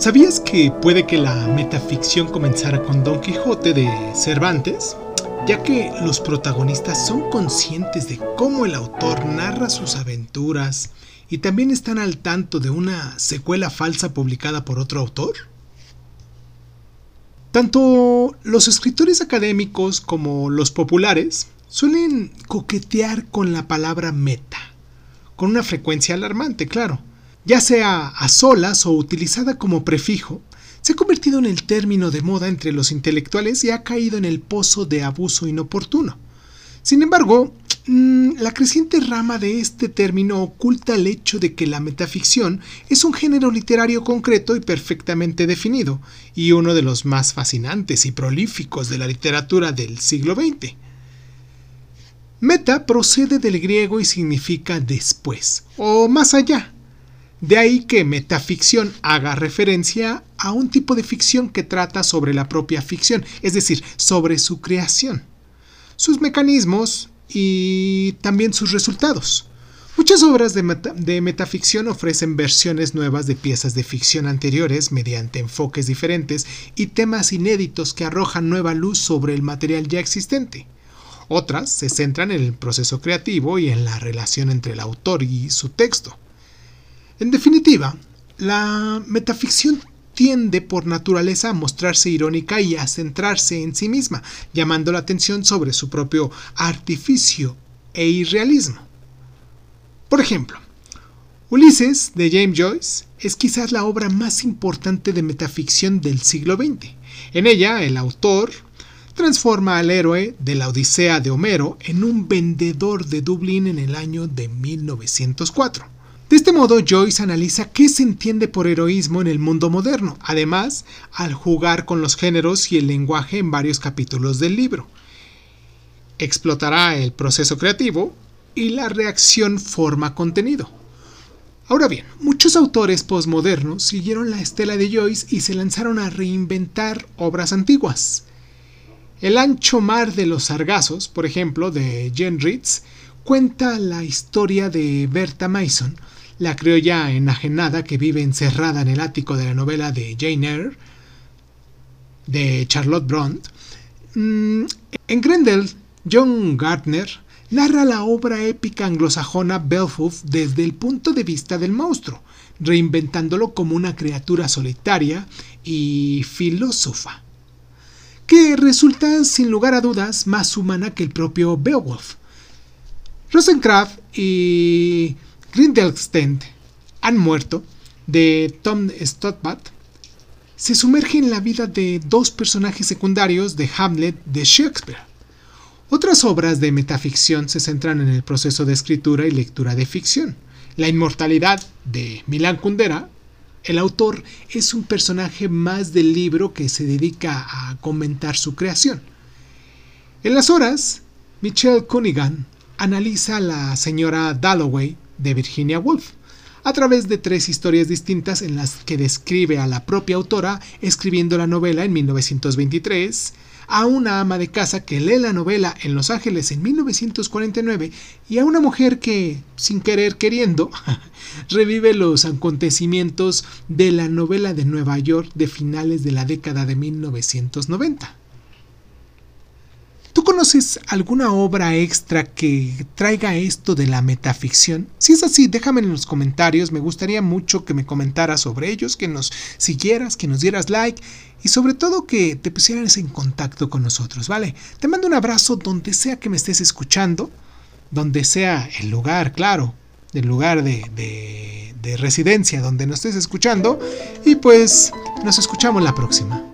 ¿Sabías que puede que la metaficción comenzara con Don Quijote de Cervantes? Ya que los protagonistas son conscientes de cómo el autor narra sus aventuras y también están al tanto de una secuela falsa publicada por otro autor. Tanto los escritores académicos como los populares suelen coquetear con la palabra meta, con una frecuencia alarmante, claro ya sea a solas o utilizada como prefijo, se ha convertido en el término de moda entre los intelectuales y ha caído en el pozo de abuso inoportuno. Sin embargo, mm, la creciente rama de este término oculta el hecho de que la metaficción es un género literario concreto y perfectamente definido, y uno de los más fascinantes y prolíficos de la literatura del siglo XX. Meta procede del griego y significa después, o más allá, de ahí que metaficción haga referencia a un tipo de ficción que trata sobre la propia ficción, es decir, sobre su creación, sus mecanismos y también sus resultados. Muchas obras de, metaficción ofrecen versiones nuevas de piezas de ficción anteriores mediante enfoques diferentes y temas inéditos que arrojan nueva luz sobre el material ya existente. Otras se centran en el proceso creativo y en la relación entre el autor y su texto. En definitiva, la metaficción tiende por naturaleza a mostrarse irónica y a centrarse en sí misma, llamando la atención sobre su propio artificio e irrealismo. Por ejemplo, Ulises de James Joyce es quizás la obra más importante de metaficción del siglo XX. En ella, el autor transforma al héroe de la Odisea de Homero en un vendedor de Dublín en el año de 1904. De este modo, Joyce analiza qué se entiende por heroísmo en el mundo moderno, además, al jugar con los géneros y el lenguaje en varios capítulos del libro. Explotará el proceso creativo y la reacción forma contenido. Ahora bien, muchos autores postmodernos siguieron la estela de Joyce y se lanzaron a reinventar obras antiguas. El ancho mar de los sargazos, por ejemplo, de Jen Ritz, cuenta la historia de Berta Mason, la criolla enajenada que vive encerrada en el ático de la novela de Jane Eyre de Charlotte Brontë. Mm, en Grendel, John Gardner narra la obra épica anglosajona Beowulf desde el punto de vista del monstruo, reinventándolo como una criatura solitaria y filósofa, que resulta sin lugar a dudas más humana que el propio Beowulf. Rosencraft y Grindelstein han muerto de Tom Stoddard se sumerge en la vida de dos personajes secundarios de Hamlet de Shakespeare. Otras obras de metaficción se centran en el proceso de escritura y lectura de ficción. La inmortalidad de Milan Kundera, el autor es un personaje más del libro que se dedica a comentar su creación. En las horas, Michelle Cunningham analiza a la señora Dalloway de Virginia Woolf, a través de tres historias distintas en las que describe a la propia autora escribiendo la novela en 1923, a una ama de casa que lee la novela en Los Ángeles en 1949 y a una mujer que, sin querer queriendo, revive los acontecimientos de la novela de Nueva York de finales de la década de 1990. ¿Tú conoces alguna obra extra que traiga esto de la metaficción? Si es así, déjame en los comentarios, me gustaría mucho que me comentaras sobre ellos, que nos siguieras, que nos dieras like y sobre todo que te pusieras en contacto con nosotros, ¿vale? Te mando un abrazo donde sea que me estés escuchando, donde sea el lugar, claro, el lugar de, de, de residencia donde nos estés escuchando y pues nos escuchamos la próxima.